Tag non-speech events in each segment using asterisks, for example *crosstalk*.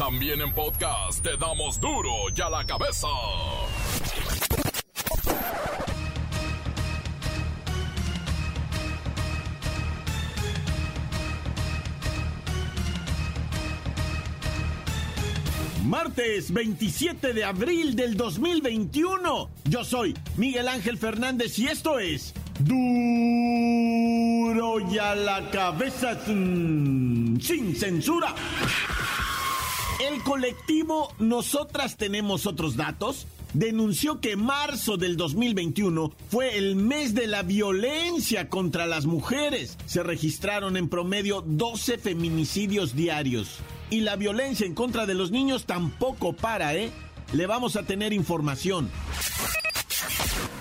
También en podcast te damos duro y a la cabeza. Martes 27 de abril del 2021. Yo soy Miguel Ángel Fernández y esto es Duro y a la cabeza sin censura. El colectivo Nosotras Tenemos Otros Datos denunció que marzo del 2021 fue el mes de la violencia contra las mujeres. Se registraron en promedio 12 feminicidios diarios. Y la violencia en contra de los niños tampoco para, ¿eh? Le vamos a tener información.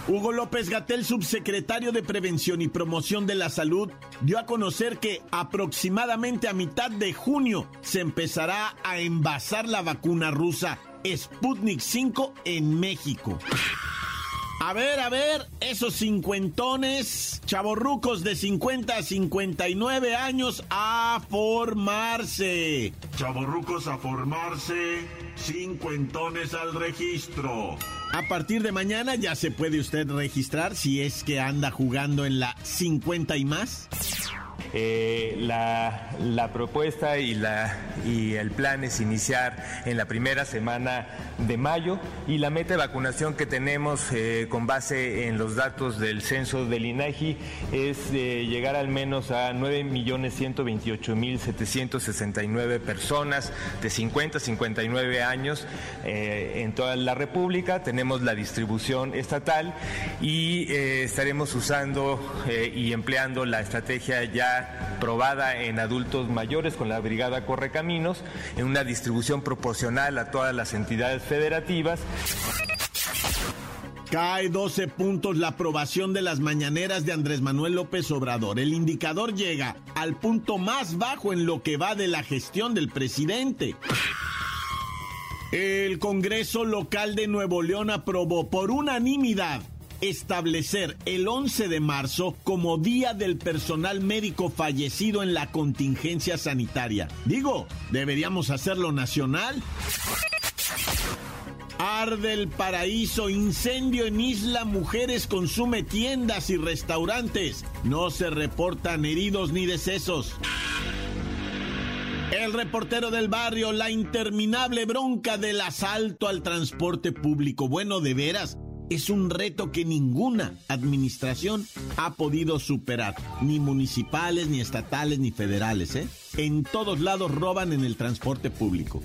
Hugo López Gatel, subsecretario de Prevención y Promoción de la Salud, dio a conocer que aproximadamente a mitad de junio se empezará a envasar la vacuna rusa Sputnik 5 en México. A ver, a ver, esos cincuentones, chavorrucos de 50 a 59 años a formarse. Chavorrucos a formarse, cincuentones al registro. A partir de mañana ya se puede usted registrar si es que anda jugando en la 50 y más. Eh, la, propuesta y, la, y el plan es iniciar en la primera semana de mayo y la meta de vacunación que tenemos eh, con base en los datos del censo del INAGI es eh, llegar al menos a 9.128.769 personas de 50 a 59 años en toda la República. Tenemos la distribución estatal y estaremos usando y empleando la estrategia ya probada en adultos mayores con la Brigada Correcaminos, en una distribución proporcional a todas las entidades federativas. Cae 12 puntos la aprobación de las mañaneras de Andrés Manuel López Obrador. El indicador llega al punto más bajo en lo que va de la gestión del presidente. El Congreso local de Nuevo León aprobó por unanimidad establecer el 11 de marzo como Día del Personal Médico Fallecido en la contingencia sanitaria. Digo, deberíamos hacerlo nacional. Arde el paraíso, incendio en isla, mujeres consume tiendas y restaurantes. No se reportan heridos ni decesos. El reportero del barrio, la interminable bronca del asalto al transporte público. Bueno, de veras, es un reto que ninguna administración ha podido superar, ni municipales, ni estatales, ni federales. ¿eh? En todos lados roban en el transporte público.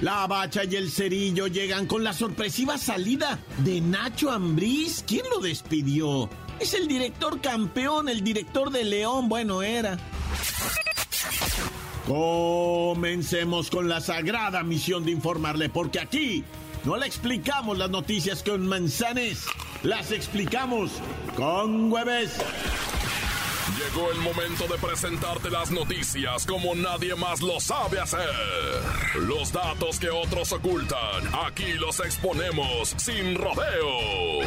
La Bacha y el Cerillo llegan con la sorpresiva salida de Nacho Ambriz. ¿Quién lo despidió? Es el director campeón, el director de León, bueno era. Comencemos con la sagrada misión de informarle, porque aquí no le explicamos las noticias con manzanes, las explicamos con hueves. Llegó el momento de presentarte las noticias como nadie más lo sabe hacer. Los datos que otros ocultan, aquí los exponemos sin rodeos.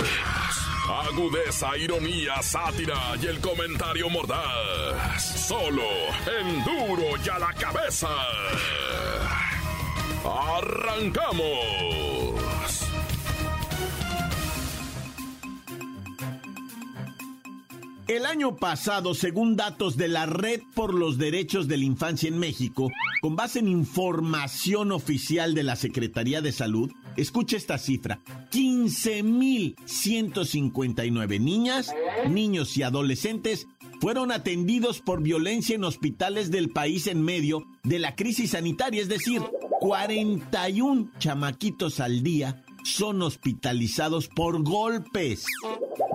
Agudeza, ironía, sátira y el comentario mordaz. Solo en duro y a la cabeza. ¡Arrancamos! El año pasado, según datos de la Red por los Derechos de la Infancia en México, con base en información oficial de la Secretaría de Salud, escucha esta cifra, 15.159 niñas, niños y adolescentes fueron atendidos por violencia en hospitales del país en medio de la crisis sanitaria, es decir, 41 chamaquitos al día son hospitalizados por golpes.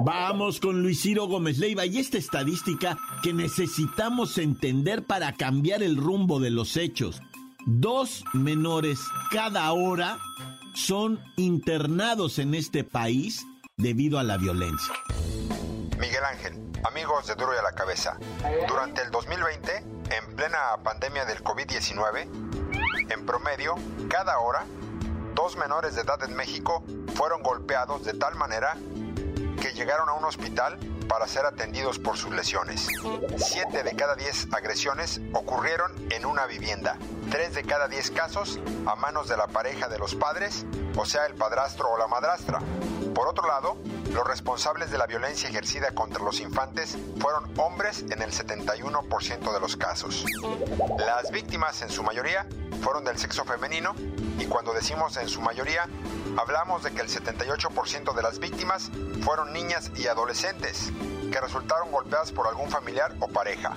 Vamos con Luis Ciro Gómez Leiva y esta estadística que necesitamos entender para cambiar el rumbo de los hechos. Dos menores cada hora son internados en este país debido a la violencia. Miguel Ángel, amigos de Duro y a la Cabeza, durante el 2020, en plena pandemia del COVID-19, en promedio, cada hora, dos menores de edad en México fueron golpeados de tal manera que llegaron a un hospital para ser atendidos por sus lesiones. Siete de cada diez agresiones ocurrieron en una vivienda. Tres de cada diez casos a manos de la pareja de los padres, o sea, el padrastro o la madrastra. Por otro lado, los responsables de la violencia ejercida contra los infantes fueron hombres en el 71% de los casos. Las víctimas, en su mayoría, fueron del sexo femenino y cuando decimos en su mayoría, hablamos de que el 78% de las víctimas fueron niñas y adolescentes que resultaron golpeadas por algún familiar o pareja.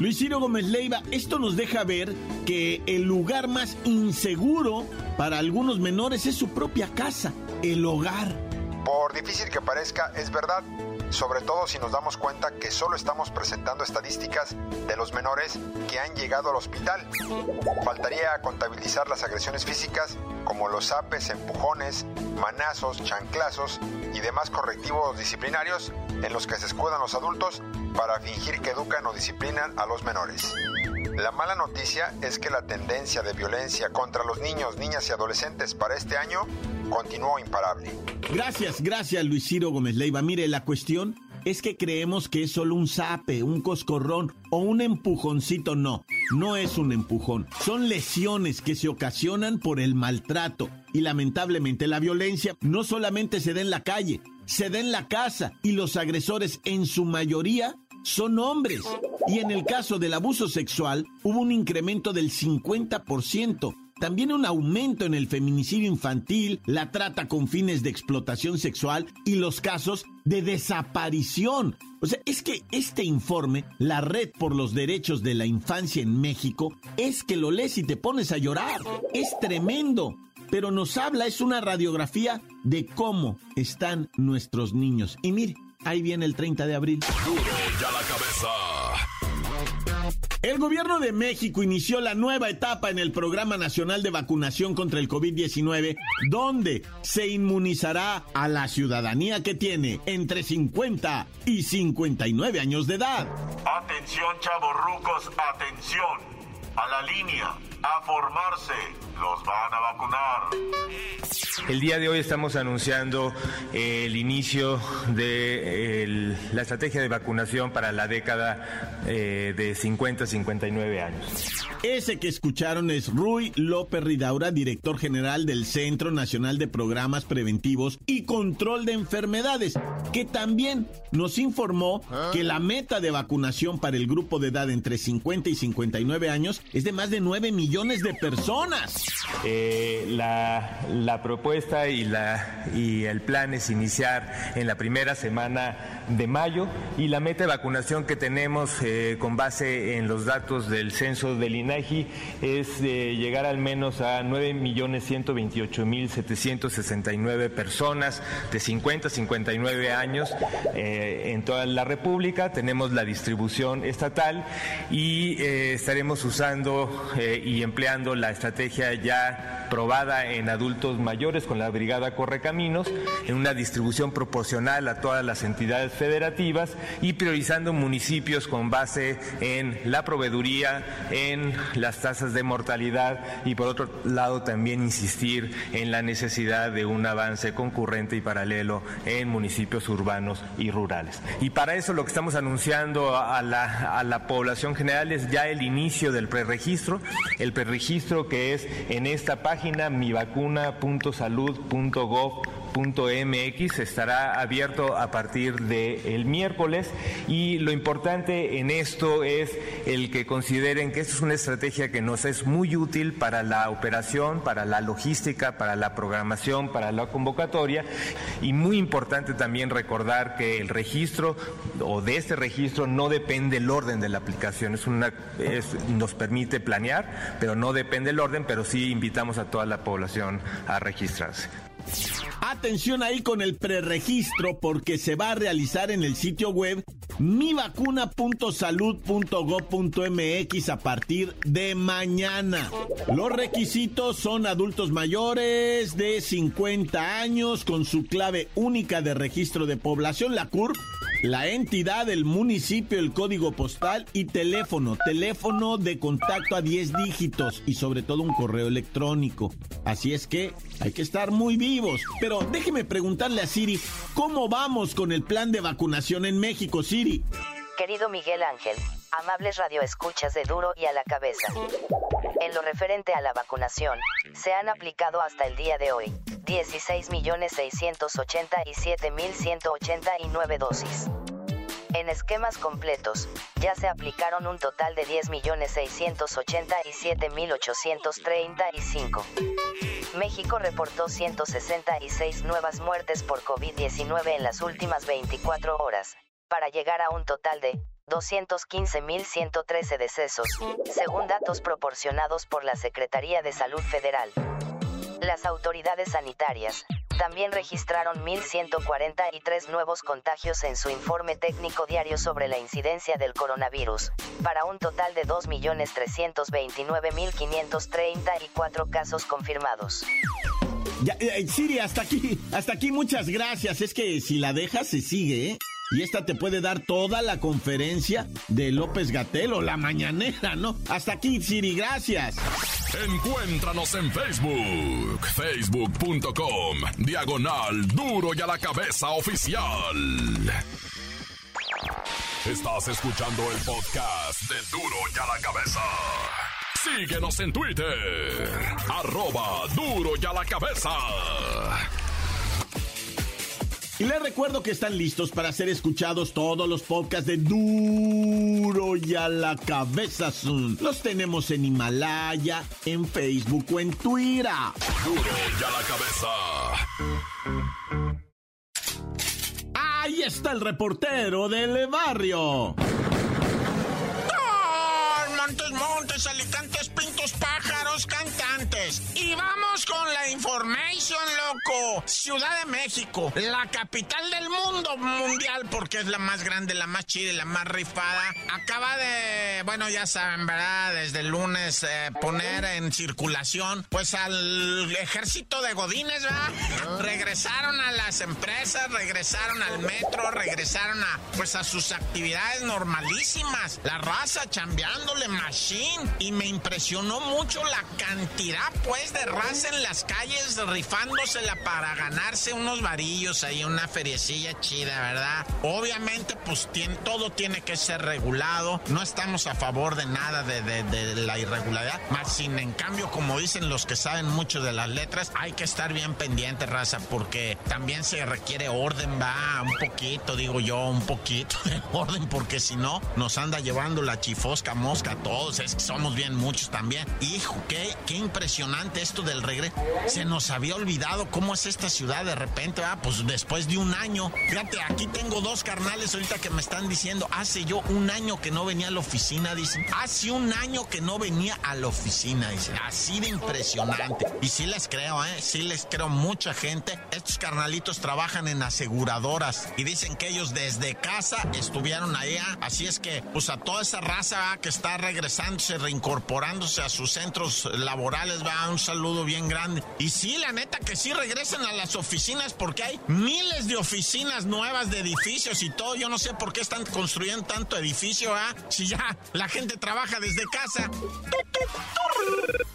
Luis Ciro Gómez Leiva, esto nos deja ver que el lugar más inseguro para algunos menores es su propia casa, el hogar. Por difícil que parezca, es verdad, sobre todo si nos damos cuenta que solo estamos presentando estadísticas de los menores que han llegado al hospital. Faltaría contabilizar las agresiones físicas como los apes, empujones, manazos, chanclazos y demás correctivos disciplinarios en los que se escudan los adultos para fingir que educan o disciplinan a los menores. La mala noticia es que la tendencia de violencia contra los niños, niñas y adolescentes para este año continuó imparable. Gracias, gracias Luis Ciro Gómez Leiva. Mire, la cuestión es que creemos que es solo un zape, un coscorrón o un empujoncito. No, no es un empujón. Son lesiones que se ocasionan por el maltrato. Y lamentablemente la violencia no solamente se da en la calle, se da en la casa. Y los agresores en su mayoría son hombres. Y en el caso del abuso sexual hubo un incremento del 50%. También un aumento en el feminicidio infantil, la trata con fines de explotación sexual y los casos de desaparición. O sea, es que este informe, la Red por los Derechos de la Infancia en México, es que lo lees y te pones a llorar. Es tremendo. Pero nos habla, es una radiografía de cómo están nuestros niños. Y mire, ahí viene el 30 de abril. ya la cabeza. El gobierno de México inició la nueva etapa en el Programa Nacional de Vacunación contra el COVID-19, donde se inmunizará a la ciudadanía que tiene entre 50 y 59 años de edad. Atención, chavorrucos, atención. A la línea, a formarse los van a vacunar. El día de hoy estamos anunciando el inicio de la estrategia de vacunación para la década eh, de 50 a 59 años. Ese que escucharon es Rui López Ridaura, director general del Centro Nacional de Programas Preventivos y Control de Enfermedades, que también nos informó que la meta de vacunación para el grupo de edad entre 50 y 59 años es de más de 9 millones de personas. Eh, la, propuesta y, la, y el plan es iniciar en la primera semana de mayo y la meta de vacunación que tenemos eh, con base en los datos del censo del INAGI es llegar al menos a 9.128.769 personas de 50 a 59 años eh, en toda la República. Tenemos la distribución estatal y estaremos usando y empleando la estrategia ya probada en adultos mayores con la Brigada Correcaminos, en una distribución proporcional a todas las entidades federativas y priorizando municipios con base en la proveeduría, en las tasas de mortalidad y por otro lado también insistir en la necesidad de un avance concurrente y paralelo en municipios urbanos y rurales. Y para eso lo que estamos anunciando a la, a la población general es ya el inicio del preregistro, el preregistro que es en esta página mivacuna.salud.gov mx estará abierto a partir del miércoles y lo importante en esto es el que consideren que esto es una estrategia que nos es muy útil para la operación, para la logística, para la programación, para la convocatoria y muy importante también recordar que el registro o de este registro no depende el orden de la aplicación, es una nos permite planear, pero no depende el orden, pero sí invitamos a toda la población a registrarse. Atención ahí con el preregistro porque se va a realizar en el sitio web mivacuna.salud.gov.mx a partir de mañana. Los requisitos son adultos mayores de 50 años con su clave única de registro de población, la CURP la entidad, el municipio, el código postal y teléfono. Teléfono de contacto a 10 dígitos y sobre todo un correo electrónico. Así es que hay que estar muy vivos. Pero déjeme preguntarle a Siri, ¿cómo vamos con el plan de vacunación en México, Siri? Querido Miguel Ángel, amables radioescuchas de duro y a la cabeza. En lo referente a la vacunación, se han aplicado hasta el día de hoy 16.687.189 dosis. En esquemas completos, ya se aplicaron un total de 10.687.835. México reportó 166 nuevas muertes por COVID-19 en las últimas 24 horas, para llegar a un total de 215.113 decesos, según datos proporcionados por la Secretaría de Salud Federal. Las autoridades sanitarias también registraron 1.143 nuevos contagios en su informe técnico diario sobre la incidencia del coronavirus, para un total de 2.329.534 casos confirmados. Ya, eh, Siri, hasta aquí, hasta aquí, muchas gracias. Es que si la dejas, se sigue, ¿eh? Y esta te puede dar toda la conferencia de López Gatel o la mañanera, ¿no? Hasta aquí, Siri, gracias. Encuéntranos en Facebook, facebook.com, diagonal duro y a la cabeza oficial. Estás escuchando el podcast de duro y a la cabeza. Síguenos en Twitter, arroba duro y a la cabeza. Y les recuerdo que están listos para ser escuchados todos los podcasts de Duro y a la cabeza. Los tenemos en Himalaya, en Facebook o en Twitter. Duro y a la cabeza. Ahí está el reportero del barrio. Montes, montes, alicantes, pintos, pájaros, cantantes. Y vamos con la information, loco. Ciudad de México, la capital del mundo mundial, porque es la más grande, la más chida y la más rifada. Acaba de, bueno, ya saben, ¿verdad? Desde el lunes eh, poner en circulación, pues al ejército de Godines, ¿verdad? Regresaron a las empresas, regresaron al metro, regresaron a, pues a sus actividades normalísimas. La raza chambeándole machine. Y me impresionó mucho la cantidad, pues, de raza en las calles rifándosela para ganarse unos varillos ahí, una feriecilla chida, ¿verdad? Obviamente, pues, tiene, todo tiene que ser regulado. No estamos a favor de nada de, de, de la irregularidad. Más sin, en cambio, como dicen los que saben mucho de las letras, hay que estar bien pendiente, raza, porque también se requiere orden, va, un poquito, digo yo, un poquito de *laughs* orden, porque si no, nos anda llevando la chifosca mosca a todos, es que somos bien muchos también. Hijo, qué, qué impresionante esto del regreso. Se nos había olvidado cómo es esta ciudad de repente, ah, pues después de un año. Fíjate, aquí tengo dos carnales ahorita que me están diciendo, hace yo un año que no venía a la oficina, dicen. Hace un año que no venía a la oficina, dicen. Así de impresionante. Y sí les creo, ¿eh? Sí les creo mucha gente. Estos carnalitos trabajan en aseguradoras y dicen que ellos desde casa estuvieron allá. Así es que, pues a toda esa raza ¿va? que está regresándose, reincorporándose a sus centros laborales, va un saludo bien grande. Y sí, la neta que sí regresen a las oficinas porque hay miles de oficinas nuevas de edificios y todo. Yo no sé por qué están construyendo tanto edificio, ¿ah? Si ya la gente trabaja desde casa.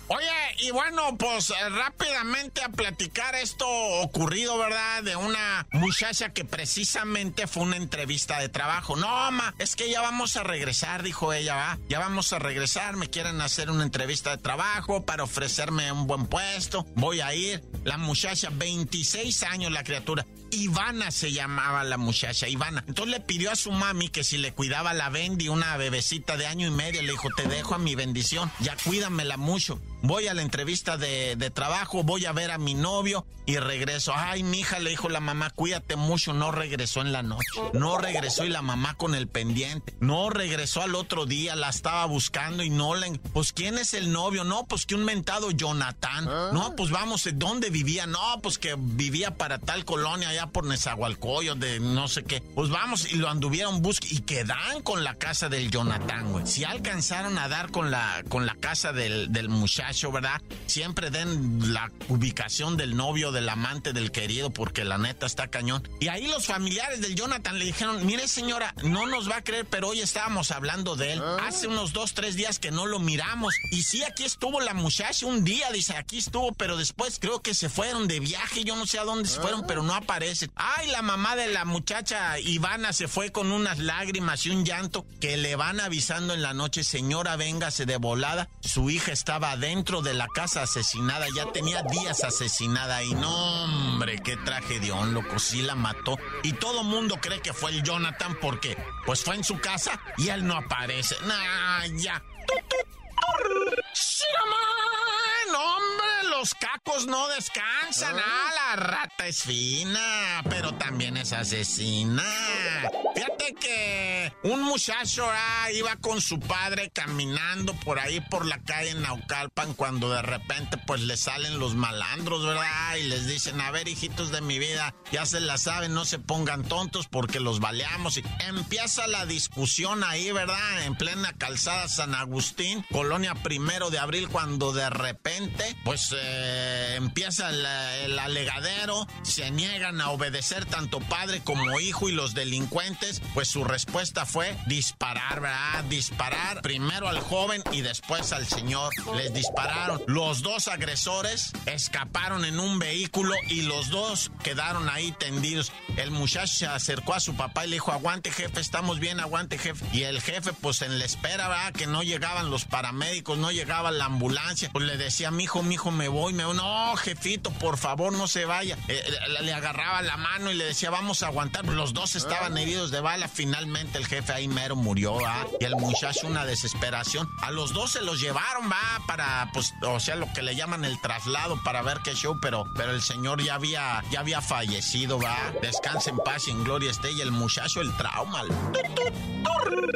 Oye, y bueno, pues rápidamente a platicar esto ocurrido, ¿verdad? De una muchacha que precisamente fue una entrevista de trabajo. No, mamá, es que ya vamos a regresar, dijo ella, va. Ya vamos a regresar, me quieren hacer una entrevista de trabajo para ofrecerme un buen puesto. Voy a ir. La muchacha, 26 años la criatura. Ivana se llamaba la muchacha, Ivana. Entonces le pidió a su mami que si le cuidaba la Bendy, una bebecita de año y medio, le dijo, te dejo a mi bendición, ya cuídamela mucho. Voy a la entrevista de, de trabajo, voy a ver a mi novio y regreso. Ay, mi hija le dijo la mamá, cuídate mucho, no regresó en la noche. No regresó y la mamá con el pendiente. No regresó al otro día, la estaba buscando y no le... Pues, ¿quién es el novio? No, pues que un mentado Jonathan. No, pues vamos, ¿dónde vivía? No, pues que vivía para tal colonia allá por Nezahualcóyotl, de no sé qué. Pues vamos, y lo anduvieron buscando y quedan con la casa del Jonathan, güey. Si alcanzaron a dar con la, con la casa del, del muchacho muchacho, ¿verdad? Siempre den la ubicación del novio, del amante, del querido, porque la neta está cañón. Y ahí los familiares del Jonathan le dijeron, mire señora, no nos va a creer, pero hoy estábamos hablando de él. Hace unos dos, tres días que no lo miramos. Y sí, aquí estuvo la muchacha un día, dice, aquí estuvo, pero después creo que se fueron de viaje, yo no sé a dónde se fueron, pero no aparece. Ay, la mamá de la muchacha Ivana se fue con unas lágrimas y un llanto que le van avisando en la noche, señora, véngase de volada. Su hija estaba dentro de la casa asesinada, ya tenía días asesinada y no, hombre, qué tragedión, loco, sí la mató. Y todo mundo cree que fue el Jonathan porque, pues fue en su casa y él no aparece. Nah, ya. ¡Sí, hombre, los cacos no descansan. Ah, la rata es fina, pero también es asesina. Fíjate que un muchacho ah, iba con su padre caminando por ahí por la calle en Naucalpan cuando de repente pues le salen los malandros, ¿verdad? Y les dicen, a ver, hijitos de mi vida, ya se la saben, no se pongan tontos porque los baleamos. Y empieza la discusión ahí, ¿verdad? En plena calzada San Agustín, colonia primero de abril, cuando de repente pues eh, empieza el alegadero, se niegan a obedecer tanto padre como hijo y los delincuentes, pues su respuesta fue disparar, ¿verdad? Disparar primero al joven y después al señor. Les dispararon. Los dos agresores escaparon en un vehículo y los dos quedaron ahí tendidos. El muchacho se acercó a su papá y le dijo, aguante jefe, estamos bien, aguante jefe. Y el jefe pues en la espera, ¿verdad? Que no llegaban los paramédicos, no llegaba la ambulancia. Pues le decía, mi hijo, mi hijo, me voy, me voy. No, jefito, por favor, no se vaya. Eh, eh, le agarraba la mano y le decía, vamos a aguantar. Los dos estaban heridos de bala. Finalmente el jefe ahí mero murió, ¿va? Y el muchacho una desesperación. A los dos se los llevaron, va, para, pues, o sea, lo que le llaman el traslado para ver qué show, pero, pero el señor ya había, ya había fallecido, va. Descanse en paz y en gloria esté. Y el muchacho, el trauma.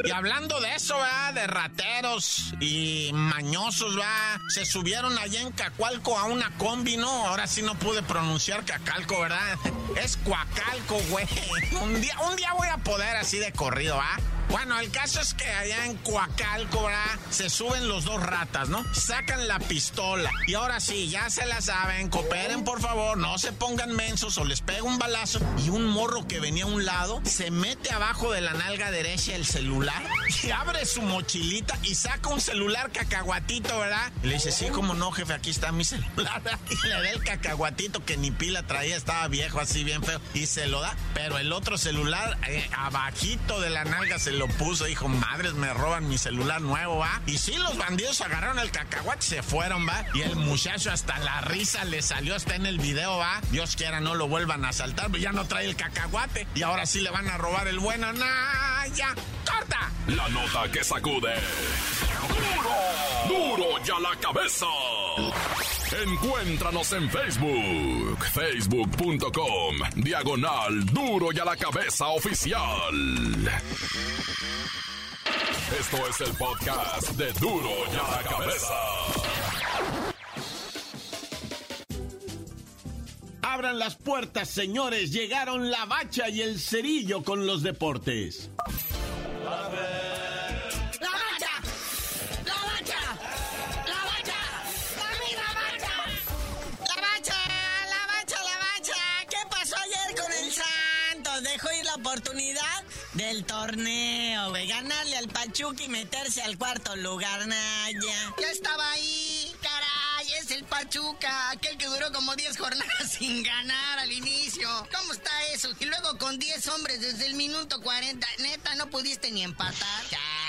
Y hablando de eso, va, de rateros y mañosos, va, se subieron allá en Cacualco a una combi, ¿no? Ahora sí no pude pronunciar Cacalco, ¿verdad? *laughs* Es Cuacalco, güey. *laughs* Un día, un día voy a poder así de corrido, ¿ah? Bueno, el caso es que allá en Coacalco, ¿verdad? Se suben los dos ratas, ¿no? Sacan la pistola. Y ahora sí, ya se la saben. Cooperen, por favor. No se pongan mensos o les pega un balazo. Y un morro que venía a un lado se mete abajo de la nalga derecha el celular *laughs* y abre su mochilita y saca un celular cacahuatito, ¿verdad? Y le dice, sí, como no, jefe, aquí está mi celular. *laughs* Y le da el cacahuatito que ni pila traía, estaba viejo, así bien feo. Y se lo da. Pero el otro celular, eh, abajito de la nalga, se lo puso, dijo, madres, me roban mi celular nuevo, ¿va? Y sí, los bandidos agarraron el cacahuate, se fueron, ¿va? Y el muchacho hasta la risa le salió, está en el video, ¿va? Dios quiera no lo vuelvan a asaltar, pero ya no trae el cacahuate. Y ahora sí le van a robar el bueno. ¡Nah, ya! ¡Corta! La nota que sacude. ¡Duro! ¡Duro ya la cabeza! Encuéntranos en Facebook, facebook.com, diagonal duro y a la cabeza oficial. Esto es el podcast de duro y a la cabeza. Abran las puertas, señores. Llegaron la bacha y el cerillo con los deportes. Del torneo, güey. Ganarle al Pachuca y meterse al cuarto lugar, Naya. Ya estaba ahí, caray, es el Pachuca, aquel que duró como 10 jornadas *laughs* sin ganar al inicio. ¿Cómo está eso? Y luego con 10 hombres desde el minuto 40, neta, no pudiste ni empatar.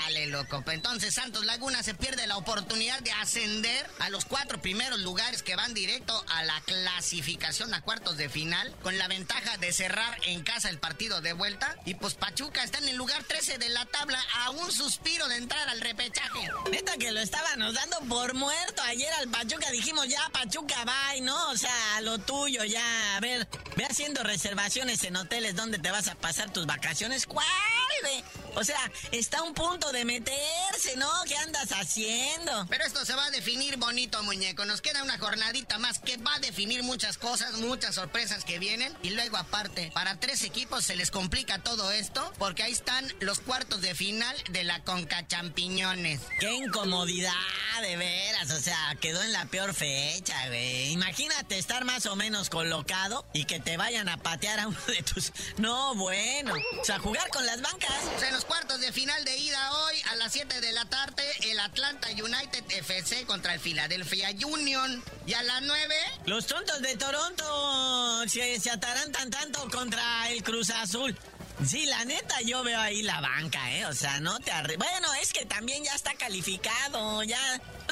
Dale, loco. Entonces Santos Laguna se pierde la oportunidad de ascender a los cuatro primeros lugares que van directo a la clasificación a cuartos de final, con la ventaja de cerrar en casa el partido de vuelta. Y pues Pachuca está en el lugar 13 de la tabla a un suspiro de entrar al repechaje. Neta que lo estábamos dando por muerto ayer al Pachuca. Dijimos ya, Pachuca, bye, ¿no? O sea, lo tuyo ya. A ver, ve haciendo reservaciones en hoteles donde te vas a pasar tus vacaciones. ¿Cuál, O sea, está un punto de meterse, ¿no? ¿Qué andas haciendo? Pero esto se va a definir bonito, muñeco. Nos queda una jornadita más que va a definir muchas cosas, muchas sorpresas que vienen. Y luego, aparte, para tres equipos se les complica todo esto porque ahí están los cuartos de final de la Conca Champiñones. ¡Qué incomodidad! De veras, o sea, quedó en la peor fecha, güey. Imagínate estar más o menos colocado y que te vayan a patear a uno de tus... No, bueno. O sea, jugar con las bancas. O sea, en los cuartos de final de ida hoy, a las 7 de la tarde, el Atlanta United FC contra el Philadelphia Union. Y a las 9... Los tontos de Toronto se, se atarantan tanto contra el Cruz Azul. Sí, la neta, yo veo ahí la banca, ¿eh? O sea, no te arre... Bueno, es que también ya está calificado, ya...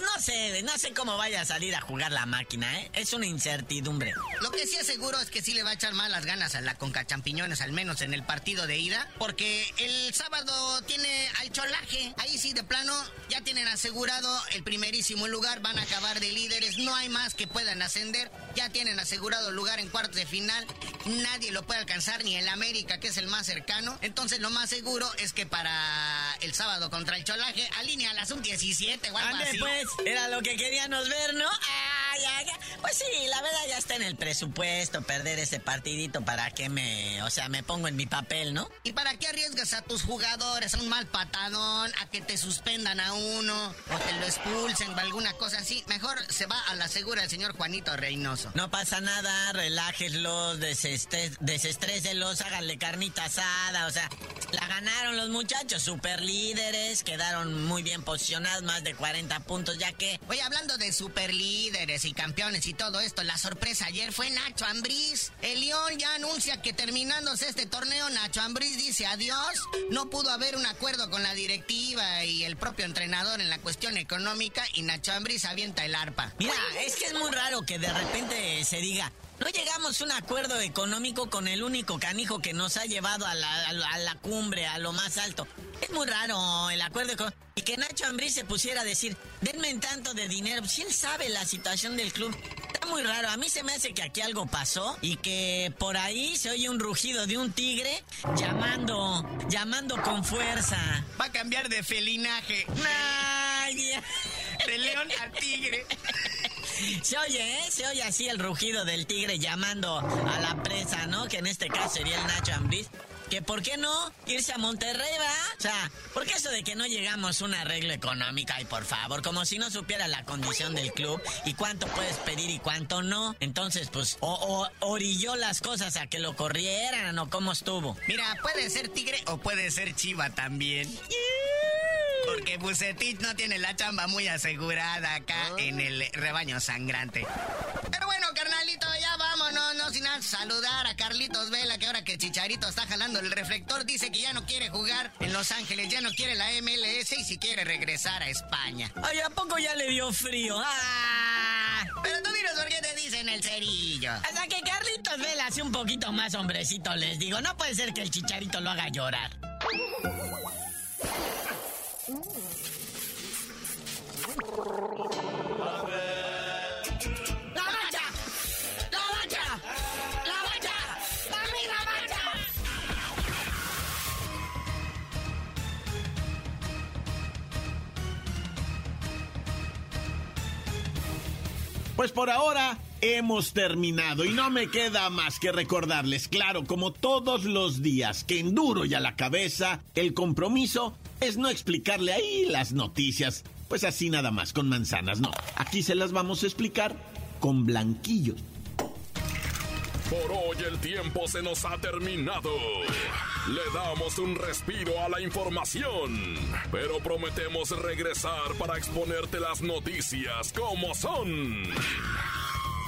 No sé, no sé cómo vaya a salir a jugar la máquina, ¿eh? Es una incertidumbre. Lo que sí es seguro es que sí le va a echar más las ganas a la Conca Champiñones, al menos en el partido de ida, porque el sábado tiene al cholaje. Ahí sí, de plano, ya tienen asegurado el primerísimo lugar, van a acabar de líderes, no hay más que puedan ascender, ya tienen asegurado lugar en cuartos de final, nadie lo puede alcanzar, ni el América, que es el más cercano. Entonces, lo más seguro es que para el sábado contra el cholaje, alinea la sub-17 o algo Ande, así. pues, era lo que queríamos ver, ¿no? Ay, Pues sí, la verdad ya está en el presupuesto perder ese partidito para que me, o sea, me pongo en mi papel, ¿no? ¿Y para qué arriesgas a tus jugadores a un mal patadón, a que te suspendan a uno, o te lo expulsen o alguna cosa así? Mejor se va a la segura el señor Juanito Reynoso. No pasa nada, relájeslos, desestres, desestréselos, háganle carnita asada, o sea, la ganaron los muchachos, super líderes, quedaron muy bien posicionados, más de 40 puntos, ya que... Oye, hablando de superlíderes y campeones y todo esto, la sorpresa ayer fue Nacho Ambriz. El León ya anuncia que terminándose este torneo, Nacho Ambriz dice adiós. No pudo haber un acuerdo con la directiva y el propio entrenador en la cuestión económica y Nacho Ambriz avienta el arpa. Mira, es que es muy raro que de repente se diga, no llegamos a un acuerdo económico con el único canijo que nos ha llevado a la, a la- a la cumbre, a lo más alto. Es muy raro el acuerdo económico. Y que Nacho Ambriz se pusiera a decir, denme en tanto de dinero. Si él sabe la situación del club. Está muy raro. A mí se me hace que aquí algo pasó y que por ahí se oye un rugido de un tigre llamando, llamando con fuerza. Va a cambiar de felinaje. Ya. De león a tigre. *laughs* Se oye, ¿eh? Se oye así el rugido del tigre llamando a la presa, ¿no? Que en este caso sería el Nacho Ambriz. Que por qué no irse a Monterrey, va? O sea, ¿por qué eso de que no llegamos a un arreglo económico? Ay, por favor, como si no supiera la condición del club y cuánto puedes pedir y cuánto no. Entonces, pues, o, o orilló las cosas a que lo corrieran o cómo estuvo. Mira, puede ser tigre o puede ser chiva también. Porque Bucetich no tiene la chamba muy asegurada acá en el rebaño sangrante. Pero bueno, carnalito, ya vámonos, no sin antes saludar a Carlitos Vela, que ahora que Chicharito está jalando el reflector, dice que ya no quiere jugar en Los Ángeles, ya no quiere la MLS y si quiere regresar a España. Ay, ¿a poco ya le dio frío? ¡Ah! Pero tú dinos por qué te dicen el cerillo. Hasta que Carlitos Vela hace un poquito más hombrecito, les digo. No puede ser que el chicharito lo haga llorar. Pues por ahora hemos terminado y no me queda más que recordarles, claro, como todos los días, que en duro y a la cabeza, el compromiso es no explicarle ahí las noticias, pues así nada más, con manzanas, no. Aquí se las vamos a explicar con blanquillos. Por hoy el tiempo se nos ha terminado. Le damos un respiro a la información, pero prometemos regresar para exponerte las noticias como son.